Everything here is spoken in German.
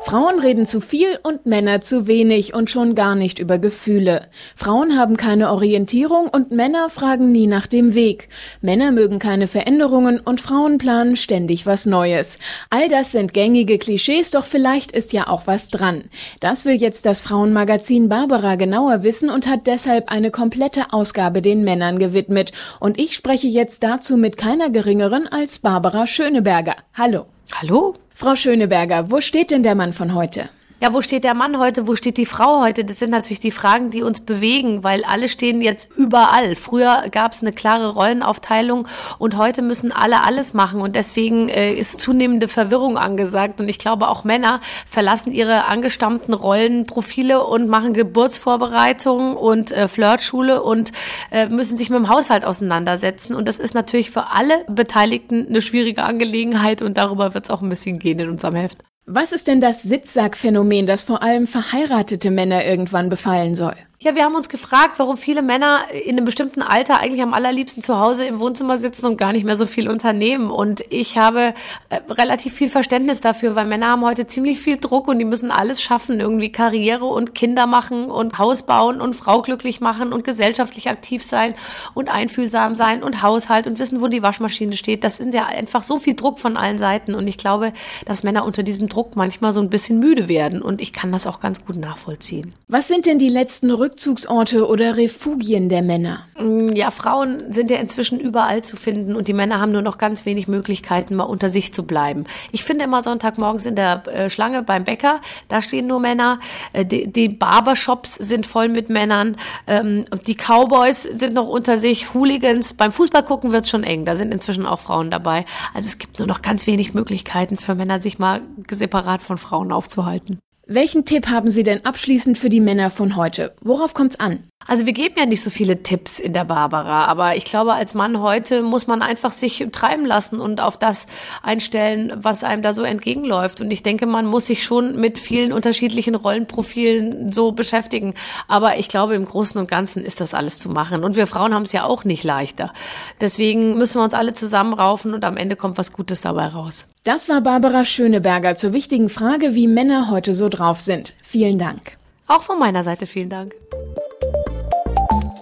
Frauen reden zu viel und Männer zu wenig und schon gar nicht über Gefühle. Frauen haben keine Orientierung und Männer fragen nie nach dem Weg. Männer mögen keine Veränderungen und Frauen planen ständig was Neues. All das sind gängige Klischees, doch vielleicht ist ja auch was dran. Das will jetzt das Frauenmagazin Barbara genauer wissen und hat deshalb eine komplette Ausgabe den Männern gewidmet. Und ich spreche jetzt dazu mit keiner geringeren als Barbara Schöneberger. Hallo. Hallo? Frau Schöneberger, wo steht denn der Mann von heute? Ja, wo steht der Mann heute? Wo steht die Frau heute? Das sind natürlich die Fragen, die uns bewegen, weil alle stehen jetzt überall. Früher gab es eine klare Rollenaufteilung und heute müssen alle alles machen und deswegen äh, ist zunehmende Verwirrung angesagt und ich glaube auch Männer verlassen ihre angestammten Rollenprofile und machen Geburtsvorbereitungen und äh, Flirtschule und äh, müssen sich mit dem Haushalt auseinandersetzen und das ist natürlich für alle Beteiligten eine schwierige Angelegenheit und darüber wird es auch ein bisschen gehen in unserem Heft. Was ist denn das Sitzsackphänomen, das vor allem verheiratete Männer irgendwann befallen soll? Ja, wir haben uns gefragt, warum viele Männer in einem bestimmten Alter eigentlich am allerliebsten zu Hause im Wohnzimmer sitzen und gar nicht mehr so viel unternehmen. Und ich habe äh, relativ viel Verständnis dafür, weil Männer haben heute ziemlich viel Druck und die müssen alles schaffen, irgendwie Karriere und Kinder machen und Haus bauen und Frau glücklich machen und gesellschaftlich aktiv sein und einfühlsam sein und Haushalt und wissen, wo die Waschmaschine steht. Das sind ja einfach so viel Druck von allen Seiten. Und ich glaube, dass Männer unter diesem Druck manchmal so ein bisschen müde werden. Und ich kann das auch ganz gut nachvollziehen. Was sind denn die letzten Rückzugsorte oder Refugien der Männer? Mm, ja, Frauen sind ja inzwischen überall zu finden und die Männer haben nur noch ganz wenig Möglichkeiten, mal unter sich zu bleiben. Ich finde immer Sonntagmorgens in der äh, Schlange beim Bäcker, da stehen nur Männer. Äh, die, die Barbershops sind voll mit Männern. Ähm, die Cowboys sind noch unter sich. Hooligans. Beim Fußball gucken wird es schon eng. Da sind inzwischen auch Frauen dabei. Also es gibt nur noch ganz wenig Möglichkeiten für Männer, sich mal separat von Frauen aufzuhalten. Welchen Tipp haben Sie denn abschließend für die Männer von heute? Worauf kommt's an? Also wir geben ja nicht so viele Tipps in der Barbara, aber ich glaube, als Mann heute muss man einfach sich treiben lassen und auf das einstellen, was einem da so entgegenläuft. Und ich denke, man muss sich schon mit vielen unterschiedlichen Rollenprofilen so beschäftigen. Aber ich glaube, im Großen und Ganzen ist das alles zu machen. Und wir Frauen haben es ja auch nicht leichter. Deswegen müssen wir uns alle zusammenraufen und am Ende kommt was Gutes dabei raus. Das war Barbara Schöneberger zur wichtigen Frage, wie Männer heute so drauf sind. Vielen Dank. Auch von meiner Seite vielen Dank.